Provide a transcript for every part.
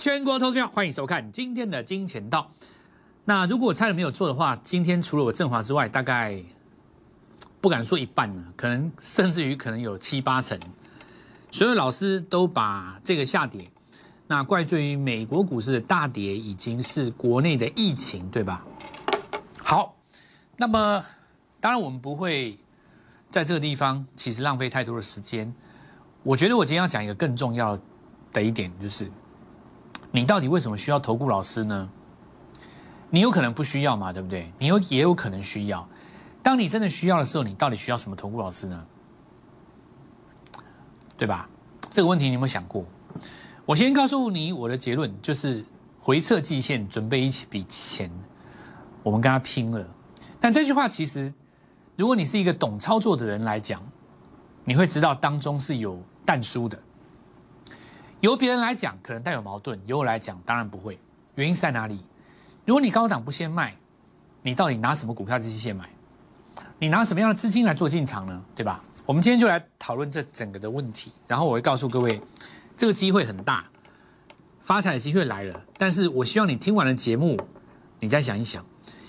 全国投票，欢迎收看今天的金钱道。那如果我猜的没有错的话，今天除了我振华之外，大概不敢说一半呢，可能甚至于可能有七八成，所有老师都把这个下跌，那怪罪于美国股市的大跌，已经是国内的疫情，对吧？好，那么当然我们不会在这个地方其实浪费太多的时间。我觉得我今天要讲一个更重要的一点，就是你到底为什么需要投顾老师呢？你有可能不需要嘛，对不对？你有也有可能需要。当你真的需要的时候，你到底需要什么投顾老师呢？对吧？这个问题你有没有想过？我先告诉你我的结论，就是回撤季线，准备一起笔钱，我们跟他拼了。但这句话其实，如果你是一个懂操作的人来讲，你会知道当中是有淡输的。由别人来讲，可能带有矛盾；由我来讲，当然不会。原因是在哪里？如果你高档不先卖，你到底拿什么股票去先买？你拿什么样的资金来做进场呢？对吧？我们今天就来讨论这整个的问题，然后我会告诉各位，这个机会很大，发财的机会来了。但是我希望你听完了节目，你再想一想，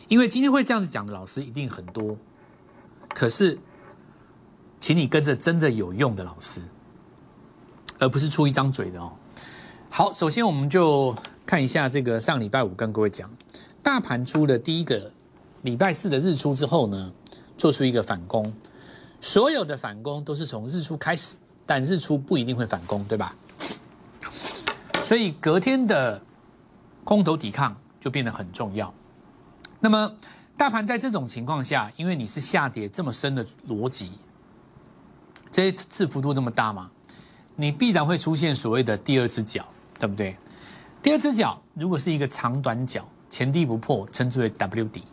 因为今天会这样子讲的老师一定很多，可是，请你跟着真的有用的老师，而不是出一张嘴的哦。好，首先我们就看一下这个上礼拜五跟各位讲，大盘出了第一个礼拜四的日出之后呢，做出一个反攻。所有的反攻都是从日出开始，但日出不一定会反攻，对吧？所以隔天的空头抵抗就变得很重要。那么大盘在这种情况下，因为你是下跌这么深的逻辑，这一次幅度这么大嘛，你必然会出现所谓的第二只脚，对不对？第二只脚如果是一个长短脚，前低不破，称之为 W 底。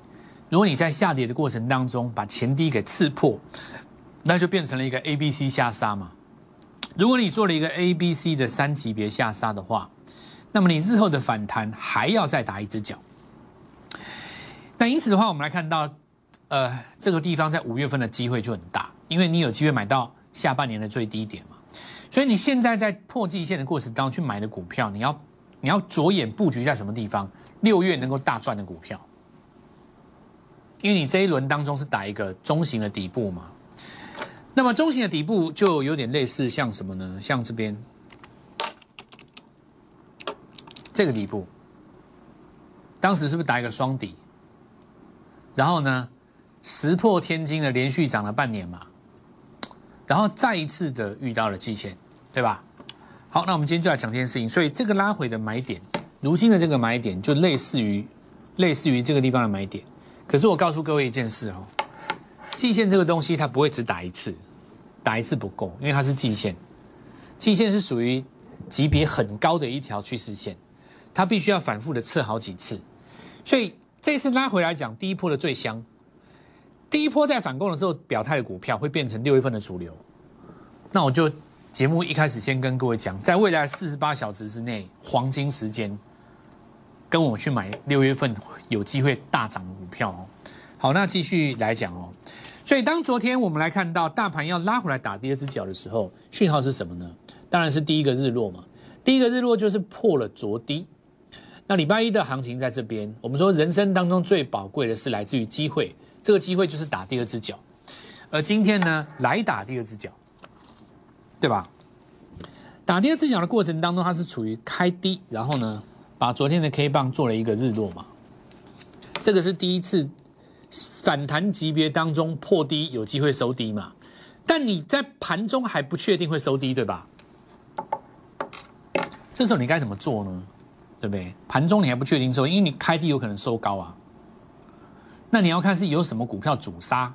如果你在下跌的过程当中把前低给刺破，那就变成了一个 A、B、C 下杀嘛。如果你做了一个 A、B、C 的三级别下杀的话，那么你日后的反弹还要再打一只脚。那因此的话，我们来看到，呃，这个地方在五月份的机会就很大，因为你有机会买到下半年的最低点嘛。所以你现在在破季线的过程当中去买的股票，你要你要着眼布局在什么地方？六月能够大赚的股票，因为你这一轮当中是打一个中型的底部嘛。那么中型的底部就有点类似像什么呢？像这边这个底部，当时是不是打一个双底？然后呢，石破天惊的连续涨了半年嘛，然后再一次的遇到了季线，对吧？好，那我们今天就来讲这件事情。所以这个拉回的买点，如今的这个买点就类似于类似于这个地方的买点。可是我告诉各位一件事哦，季线这个东西它不会只打一次。打一次不够，因为它是季线，季线是属于级别很高的一条趋势线，它必须要反复的测好几次。所以这次拉回来讲，第一波的最香，第一波在反攻的时候表态的股票会变成六月份的主流。那我就节目一开始先跟各位讲，在未来四十八小时之内黄金时间，跟我去买六月份有机会大涨的股票哦。好，那继续来讲哦。所以，当昨天我们来看到大盘要拉回来打第二只脚的时候，讯号是什么呢？当然是第一个日落嘛。第一个日落就是破了昨低。那礼拜一的行情在这边，我们说人生当中最宝贵的是来自于机会，这个机会就是打第二只脚。而今天呢，来打第二只脚，对吧？打第二只脚的过程当中，它是处于开低，然后呢，把昨天的 K 棒做了一个日落嘛。这个是第一次。反弹级别当中破低有机会收低嘛？但你在盘中还不确定会收低，对吧？这时候你该怎么做呢？对不对？盘中你还不确定收，因为你开低有可能收高啊。那你要看是有什么股票主杀，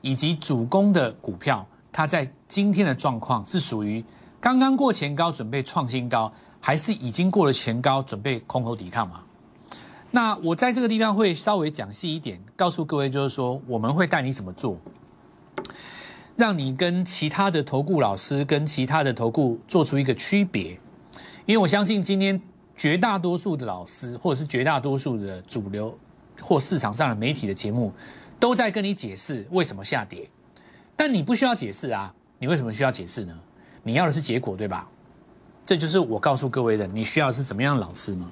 以及主攻的股票，它在今天的状况是属于刚刚过前高准备创新高，还是已经过了前高准备空头抵抗嘛？那我在这个地方会稍微讲细一点，告诉各位，就是说我们会带你怎么做，让你跟其他的投顾老师跟其他的投顾做出一个区别。因为我相信今天绝大多数的老师，或者是绝大多数的主流或市场上的媒体的节目，都在跟你解释为什么下跌，但你不需要解释啊，你为什么需要解释呢？你要的是结果，对吧？这就是我告诉各位的，你需要是什么样的老师吗？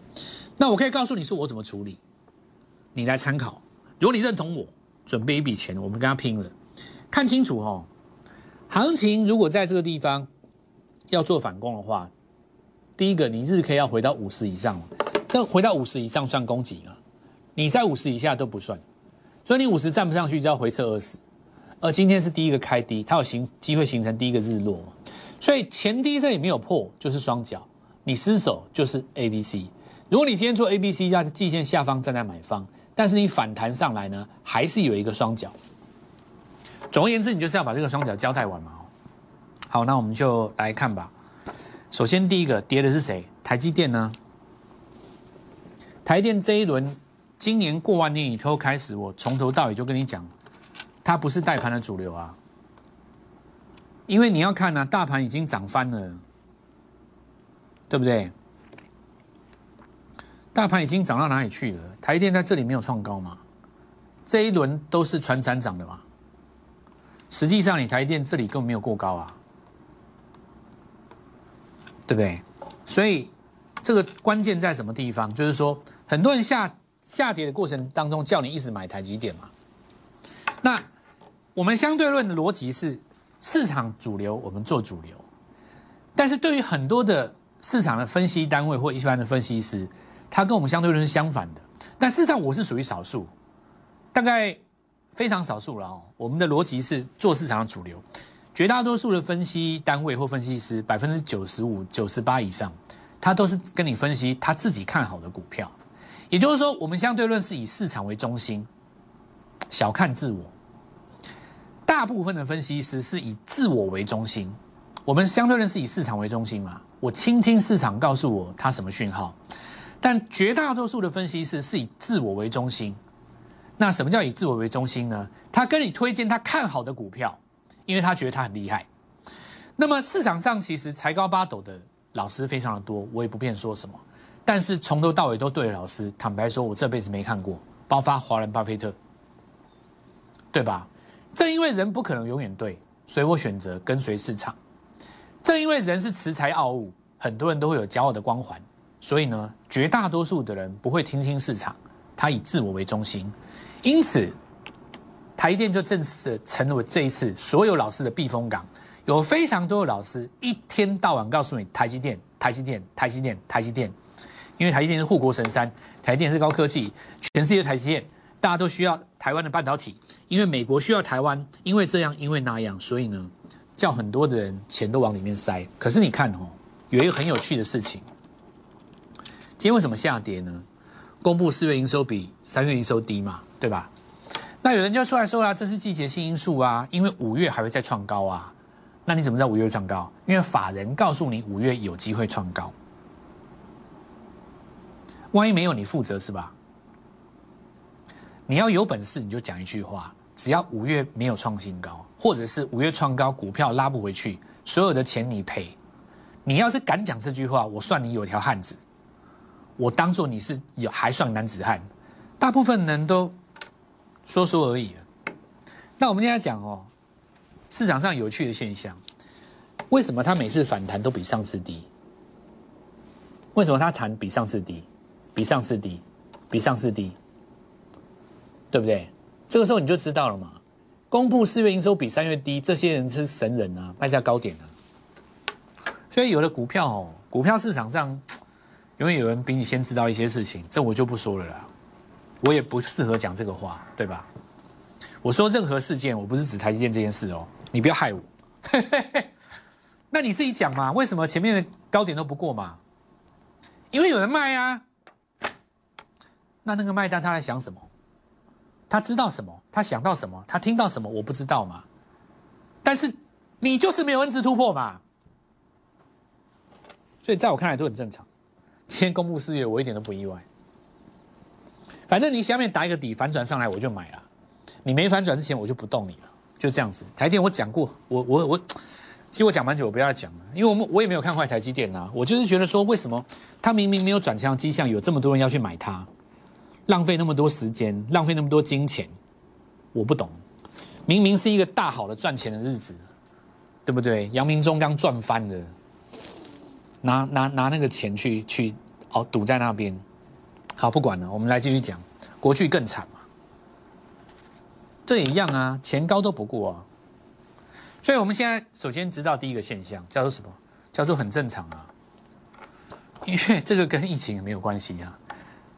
那我可以告诉你说我怎么处理，你来参考。如果你认同我，准备一笔钱，我们跟他拼了。看清楚哦，行情如果在这个地方要做反攻的话，第一个你日 K 要回到五十以上，这回到五十以上算攻击了，你在五十以下都不算，所以你五十站不上去就要回撤二十。而今天是第一个开低，它有形机会形成第一个日落嘛？所以前低这里没有破，就是双脚，你失手就是 A B C。如果你今天做 A B C，在季线下方站在买方，但是你反弹上来呢，还是有一个双脚。总而言之，你就是要把这个双脚交代完嘛。好，那我们就来看吧。首先第一个跌的是谁？台积电呢？台电这一轮今年过完年以后开始，我从头到尾就跟你讲。它不是带盘的主流啊，因为你要看呢，大盘已经涨翻了，对不对？大盘已经涨到哪里去了？台电在这里没有创高嘛？这一轮都是船产涨的嘛？实际上，你台电这里根本没有过高啊，对不对？所以这个关键在什么地方？就是说，很多人下下跌的过程当中，叫你一直买台积电嘛，那。我们相对论的逻辑是，市场主流我们做主流，但是对于很多的市场的分析单位或一般的分析师，他跟我们相对论是相反的。但事实上我是属于少数，大概非常少数了哦。我们的逻辑是做市场的主流，绝大多数的分析单位或分析师，百分之九十五、九十八以上，他都是跟你分析他自己看好的股票。也就是说，我们相对论是以市场为中心，小看自我。大部分的分析师是以自我为中心，我们相对论是以市场为中心嘛？我倾听市场告诉我它什么讯号，但绝大多数的分析师是以自我为中心。那什么叫以自我为中心呢？他跟你推荐他看好的股票，因为他觉得他很厉害。那么市场上其实才高八斗的老师非常的多，我也不便说什么。但是从头到尾都对的老师，坦白说，我这辈子没看过，包括华人巴菲特，对吧？正因为人不可能永远对，所以我选择跟随市场。正因为人是恃才傲物，很多人都会有骄傲的光环，所以呢，绝大多数的人不会听听市场，他以自我为中心。因此，台电就正式成为这一次所有老师的避风港。有非常多的老师一天到晚告诉你台积电、台积电、台积电、台积电，因为台积电是护国神山，台积电是高科技，全世界台积电。大家都需要台湾的半导体，因为美国需要台湾，因为这样，因为那样，所以呢，叫很多的人钱都往里面塞。可是你看哦，有一个很有趣的事情，今天为什么下跌呢？公布四月营收比三月营收低嘛，对吧？那有人就出来说了，这是季节性因素啊，因为五月还会再创高啊。那你怎么知道五月创高？因为法人告诉你五月有机会创高，万一没有，你负责是吧？你要有本事，你就讲一句话：只要五月没有创新高，或者是五月创高，股票拉不回去，所有的钱你赔。你要是敢讲这句话，我算你有条汉子，我当做你是有还算男子汉。大部分人都说说而已那我们现在讲哦，市场上有趣的现象，为什么它每次反弹都比上次低？为什么它弹比上次低？比上次低？比上次低？对不对？这个时候你就知道了嘛。公布四月营收比三月低，这些人是神人啊，卖价高点啊。所以有的股票哦，股票市场上永远有人比你先知道一些事情，这我就不说了啦。我也不适合讲这个话，对吧？我说任何事件，我不是指台积电这件事哦，你不要害我。那你自己讲嘛，为什么前面的高点都不过嘛？因为有人卖啊。那那个卖单他在想什么？他知道什么？他想到什么？他听到什么？我不知道嘛。但是你就是没有 N 字突破嘛。所以在我看来都很正常。今天公布四月，我一点都不意外。反正你下面打一个底反转上来，我就买了。你没反转之前，我就不动你了。就这样子。台电我讲过，我我我，其实我讲蛮久，我不要讲了，因为我们我也没有看坏台积电啊。我就是觉得说，为什么它明明没有转强迹象，有这么多人要去买它？浪费那么多时间，浪费那么多金钱，我不懂。明明是一个大好的赚钱的日子，对不对？杨明忠刚赚翻了，拿拿拿那个钱去去哦赌在那边。好，不管了，我们来继续讲，国剧更惨嘛，这也一样啊，钱高都不过啊。所以我们现在首先知道第一个现象叫做什么？叫做很正常啊，因为这个跟疫情也没有关系啊。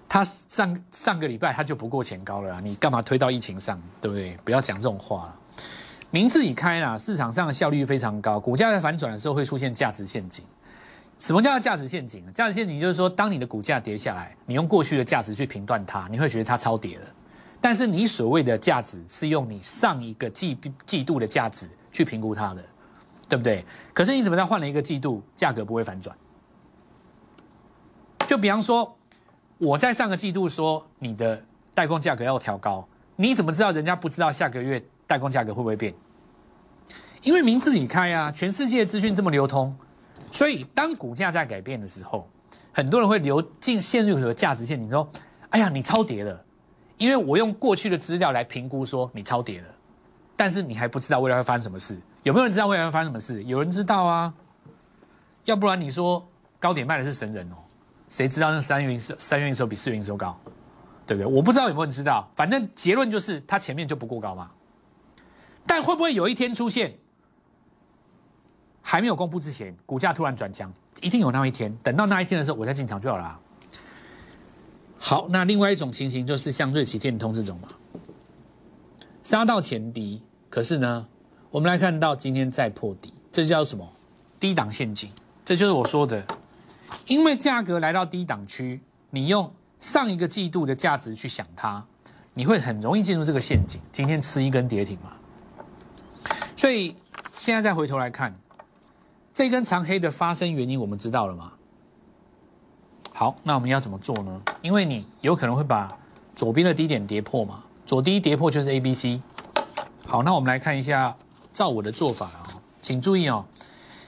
他上上个礼拜他就不过前高了啊，你干嘛推到疫情上，对不对？不要讲这种话了。名字已开了，市场上的效率非常高，股价在反转的时候会出现价值陷阱。什么叫价值陷阱？价值陷阱就是说，当你的股价跌下来，你用过去的价值去评断它，你会觉得它超跌了。但是你所谓的价值是用你上一个季季度的价值去评估它的，对不对？可是你怎么在换了一个季度，价格不会反转？就比方说，我在上个季度说你的代工价格要调高，你怎么知道人家不知道下个月代工价格会不会变？因为名字已开啊，全世界资讯这么流通。所以，当股价在改变的时候，很多人会流进陷入什么价值陷阱？说：“哎呀，你超跌了，因为我用过去的资料来评估说你超跌了，但是你还不知道未来会发生什么事。有没有人知道未来会发生什么事？有人知道啊，要不然你说高点卖的是神人哦，谁知道那三月三月营收比四月营收高，对不对？我不知道有没有人知道，反正结论就是它前面就不过高嘛。但会不会有一天出现？还没有公布之前，股价突然转强，一定有那一天。等到那一天的时候，我再进场就好了。好，那另外一种情形就是像瑞奇电通这种嘛，杀到前低，可是呢，我们来看到今天再破底，这叫什么？低档陷阱。这就是我说的，因为价格来到低档区，你用上一个季度的价值去想它，你会很容易进入这个陷阱。今天吃一根跌停嘛，所以现在再回头来看。这根长黑的发生原因我们知道了吗？好，那我们要怎么做呢？因为你有可能会把左边的低点跌破嘛，左低跌破就是 A、B、C。好，那我们来看一下，照我的做法啊，请注意哦，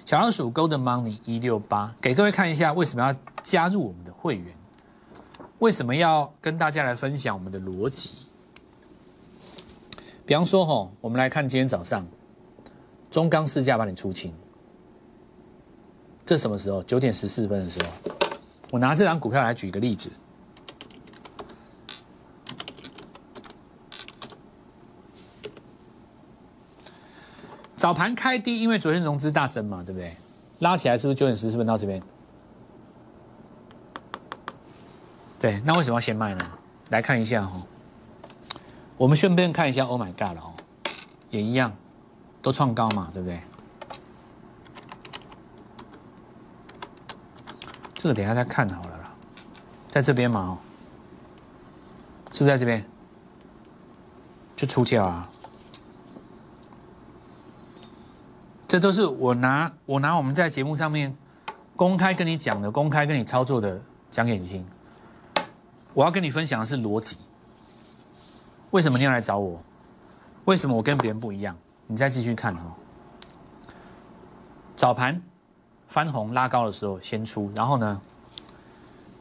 小老鼠 Golden Money 一六八，给各位看一下为什么要加入我们的会员，为什么要跟大家来分享我们的逻辑。比方说哈，我们来看今天早上中钢市价帮你出清。这什么时候？九点十四分的时候，我拿这张股票来举个例子。早盘开低，因为昨天融资大增嘛，对不对？拉起来是不是九点十四分到这边？对，那为什么要先卖呢？来看一下哈，我们顺便看一下，Oh my God 了哦，也一样，都创高嘛，对不对？这个等下再看好了啦，在这边嘛哦，是不是在这边？就出跳啊！这都是我拿我拿我们在节目上面公开跟你讲的，公开跟你操作的，讲给你听。我要跟你分享的是逻辑。为什么你要来找我？为什么我跟别人不一样？你再继续看哦。早盘。翻红拉高的时候先出，然后呢，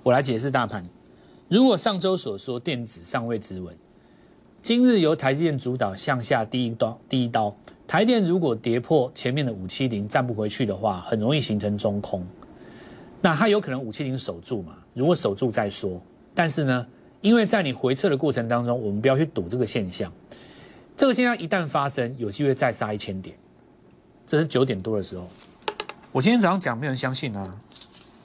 我来解释大盘。如果上周所说电子尚未止稳，今日由台积电主导向下第一刀，第一刀，台电如果跌破前面的五七零站不回去的话，很容易形成中空。那它有可能五七零守住嘛？如果守住再说。但是呢，因为在你回撤的过程当中，我们不要去赌这个现象。这个现象一旦发生，有机会再杀一千点。这是九点多的时候。我今天早上讲，没有人相信啊！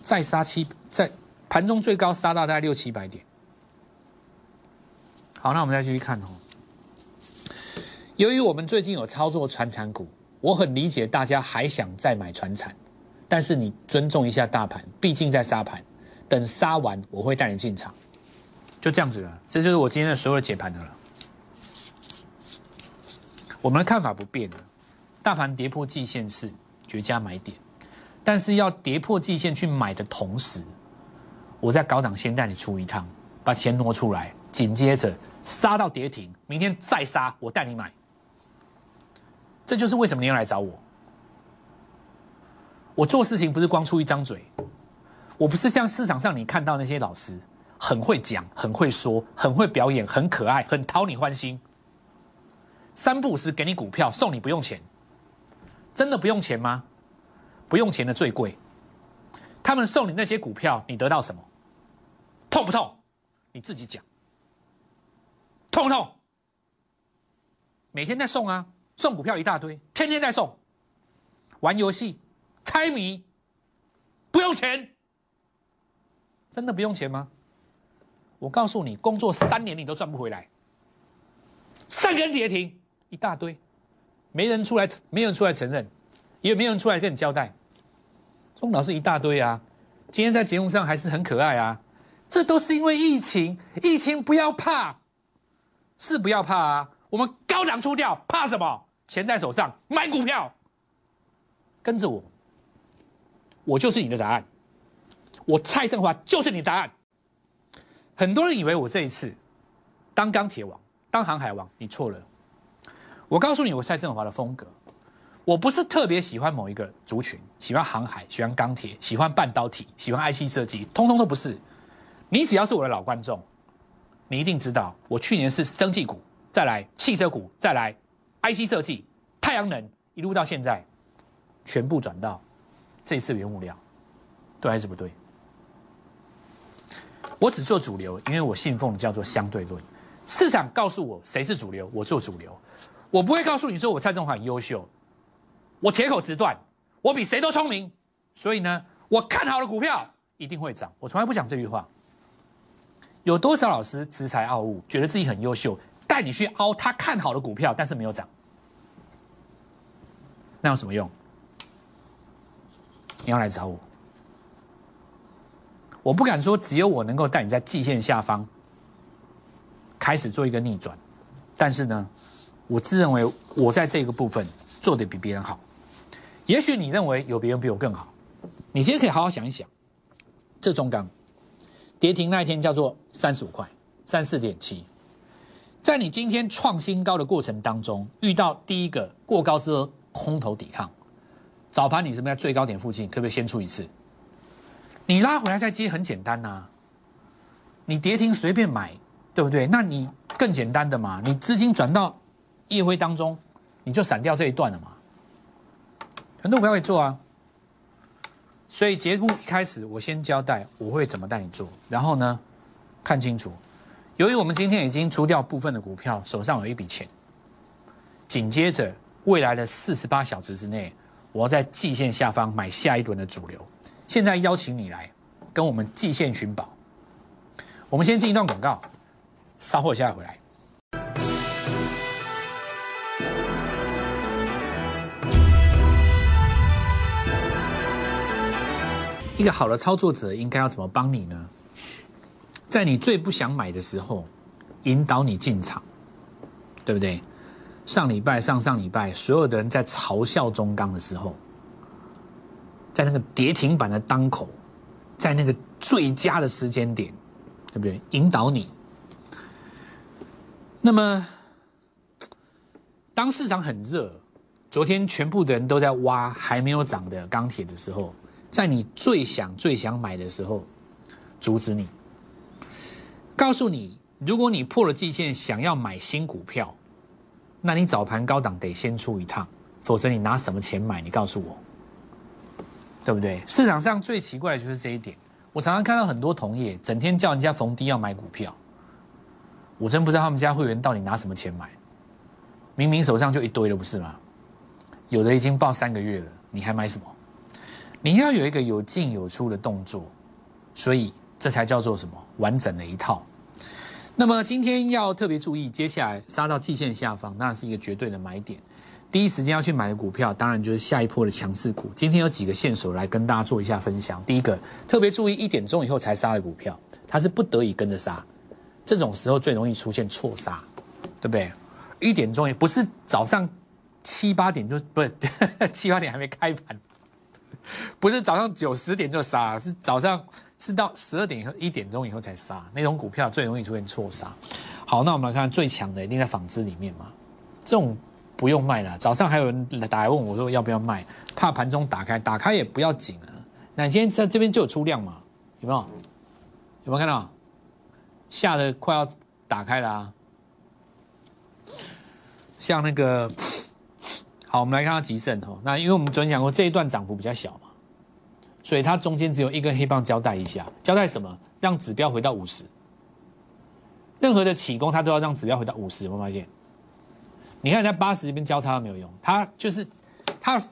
再杀七，在盘中最高杀到大概六七百点。好，那我们再继续看哦。由于我们最近有操作传产股，我很理解大家还想再买传产，但是你尊重一下大盘，毕竟在杀盘。等杀完，我会带你进场。就这样子了，这就是我今天的所有的解盘的了。我们的看法不变了，大盘跌破季线是绝佳买点。但是要跌破季线去买的同时，我在高档先带你出一趟，把钱挪出来，紧接着杀到跌停，明天再杀，我带你买。这就是为什么你要来找我。我做事情不是光出一张嘴，我不是像市场上你看到那些老师，很会讲，很会说，很会表演，很可爱，很讨你欢心。三不五时给你股票送你不用钱，真的不用钱吗？不用钱的最贵，他们送你那些股票，你得到什么？痛不痛？你自己讲。痛不痛？每天在送啊，送股票一大堆，天天在送。玩游戏、猜谜，不用钱，真的不用钱吗？我告诉你，工作三年你都赚不回来。三根跌停，一大堆，没人出来，没人出来承认，也没有人出来跟你交代。钟老师一大堆啊，今天在节目上还是很可爱啊。这都是因为疫情，疫情不要怕，是不要怕啊。我们高涨出掉，怕什么？钱在手上，买股票。跟着我，我就是你的答案。我蔡振华就是你答案。很多人以为我这一次当钢铁王、当航海王，你错了。我告诉你，我蔡振华的风格，我不是特别喜欢某一个族群，喜欢航海，喜欢钢铁，喜欢半导体，喜欢 IC 设计，通通都不是。你只要是我的老观众，你一定知道，我去年是生技股，再来汽车股，再来 IC 设计、太阳能，一路到现在。全部转到这次原物料，对还是不对？我只做主流，因为我信奉叫做相对论。市场告诉我谁是主流，我做主流。我不会告诉你说我蔡中华很优秀，我铁口直断，我比谁都聪明。所以呢，我看好的股票一定会涨。我从来不讲这句话。有多少老师恃才傲物，觉得自己很优秀，带你去凹他看好的股票，但是没有涨，那有什么用？你要来找我，我不敢说只有我能够带你在季线下方开始做一个逆转，但是呢，我自认为我在这个部分做的比别人好。也许你认为有别人比我更好，你今天可以好好想一想，这中钢跌停那一天叫做三十五块，三四点七，在你今天创新高的过程当中，遇到第一个过高之空头抵抗。早盘你是不是在最高点附近？可不可以先出一次？你拉回来再接很简单呐。你跌停随便买，对不对？那你更简单的嘛，你资金转到夜辉当中，你就闪掉这一段了嘛。很多股票会做啊。所以节目一开始，我先交代我会怎么带你做，然后呢，看清楚。由于我们今天已经出掉部分的股票，手上有一笔钱，紧接着未来的四十八小时之内。我要在季线下方买下一轮的主流，现在邀请你来跟我们季线寻宝。我们先进一段广告，稍后下回来。一个好的操作者应该要怎么帮你呢？在你最不想买的时候，引导你进场，对不对？上礼拜、上上礼拜，所有的人在嘲笑中钢的时候，在那个跌停板的当口，在那个最佳的时间点，对不对？引导你。那么，当市场很热，昨天全部的人都在挖还没有涨的钢铁的时候，在你最想、最想买的时候，阻止你，告诉你，如果你破了季线，想要买新股票。那你早盘高档得先出一趟，否则你拿什么钱买？你告诉我，对不对？市场上最奇怪的就是这一点。我常常看到很多同业整天叫人家逢低要买股票，我真不知道他们家会员到底拿什么钱买。明明手上就一堆了，不是吗？有的已经报三个月了，你还买什么？你要有一个有进有出的动作，所以这才叫做什么完整的一套。那么今天要特别注意，接下来杀到季线下方，那是一个绝对的买点。第一时间要去买的股票，当然就是下一波的强势股。今天有几个线索来跟大家做一下分享。第一个，特别注意一点钟以后才杀的股票，它是不得已跟着杀，这种时候最容易出现错杀，对不对？一点钟也不是早上七八点就不是 七八点还没开盘，不是早上九十点就杀，是早上。是到十二点以后一点钟以后才杀，那种股票最容易出现错杀。好，那我们来看最强的，一定在纺织里面嘛。这种不用卖了。早上还有人来打来问我说要不要卖，怕盘中打开，打开也不要紧了。那你今天在这边就有出量嘛？有没有？有没有看到？吓得快要打开了啊！像那个，好，我们来看到吉盛哦。那因为我们昨天讲过这一段涨幅比较小嘛。所以它中间只有一根黑棒交代一下，交代什么？让指标回到五十。任何的起攻，它都要让指标回到五十，有没有发现？你看在八十这边交叉都没有用，它就是它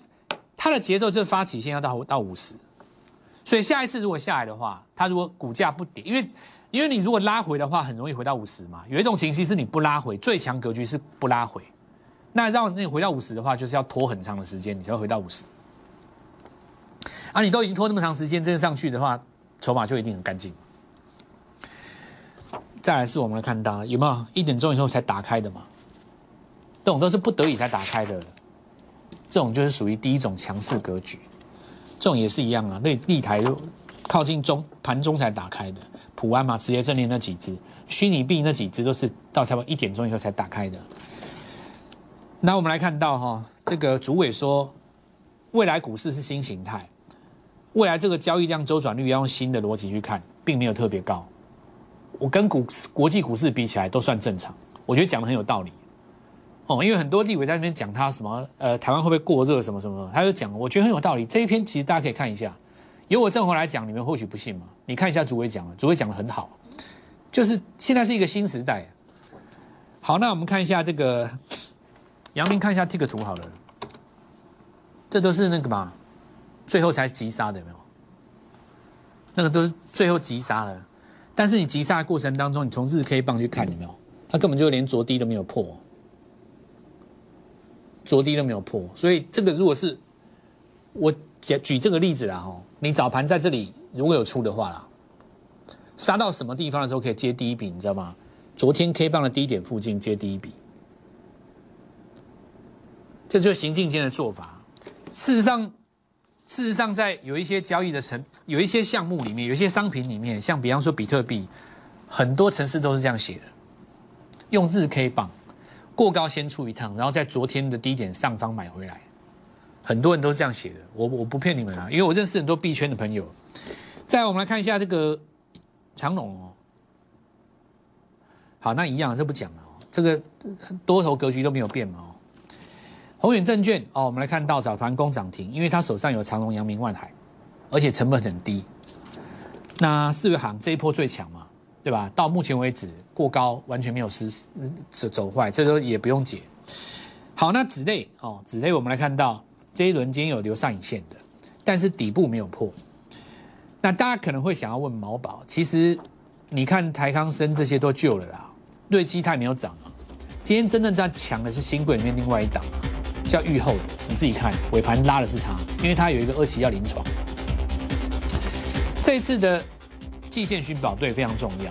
它的节奏就是发起线要到到五十，所以下一次如果下来的话，它如果股价不跌，因为因为你如果拉回的话，很容易回到五十嘛。有一种情形是你不拉回，最强格局是不拉回，那让那回到五十的话，就是要拖很长的时间，你才会回到五十。啊，你都已经拖那么长时间，真的上去的话，筹码就一定很干净。再来是我们来看到有没有一点钟以后才打开的嘛？这种都是不得已才打开的，这种就是属于第一种强势格局。这种也是一样啊，那立台靠近中盘中才打开的，普安嘛，直接正念那几只，虚拟币那几只都是到差不多一点钟以后才打开的。那我们来看到哈，这个主委说。未来股市是新形态，未来这个交易量周转率要用新的逻辑去看，并没有特别高。我跟股国际股市比起来都算正常，我觉得讲的很有道理。哦，因为很多立委在那边讲他什么，呃，台湾会不会过热什么什么，他就讲，我觉得很有道理。这一篇其实大家可以看一下，由我正红来讲，你们或许不信嘛。你看一下主委讲了，主委讲的很好，就是现在是一个新时代。好，那我们看一下这个，杨明看一下这个图好了。这都是那个嘛，最后才急杀的有没有？那个都是最后急杀的，但是你急杀的过程当中，你从日 K 棒去看有没有？它根本就连着低都没有破，着低都没有破，所以这个如果是我举举这个例子啦哈，你早盘在这里如果有出的话啦，杀到什么地方的时候可以接第一笔，你知道吗？昨天 K 棒的低点附近接第一笔，这就是行进间的做法。事实上，事实上，在有一些交易的城，有一些项目里面，有一些商品里面，像比方说比特币，很多城市都是这样写的：用日 K 棒过高先出一趟，然后在昨天的低点上方买回来。很多人都是这样写的，我我不骗你们啊，因为我认识很多币圈的朋友。再我们来看一下这个长龙哦，好，那一样这不讲了哦，这个多头格局都没有变嘛。宏远证券哦，我们来看到早盘攻涨停，因为他手上有长隆、阳明、万海，而且成本很低。那四月行这一波最强嘛，对吧？到目前为止过高，完全没有失走走坏，这都也不用解。好，那子类哦，子类我们来看到这一轮今天有留上影线的，但是底部没有破。那大家可能会想要问毛宝，其实你看台康生这些都旧了啦，瑞基泰没有涨啊。今天真正在强的是新贵里面另外一档。叫预后的，你自己看尾盘拉的是它，因为它有一个二期要临床。这次的季线寻宝队非常重要，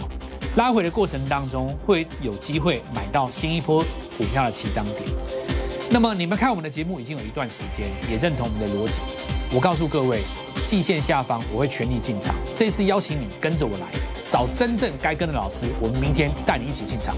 拉回的过程当中会有机会买到新一波股票的起涨点。那么你们看我们的节目已经有一段时间，也认同我们的逻辑。我告诉各位，季线下方我会全力进场。这次邀请你跟着我来找真正该跟的老师，我们明天带你一起进场。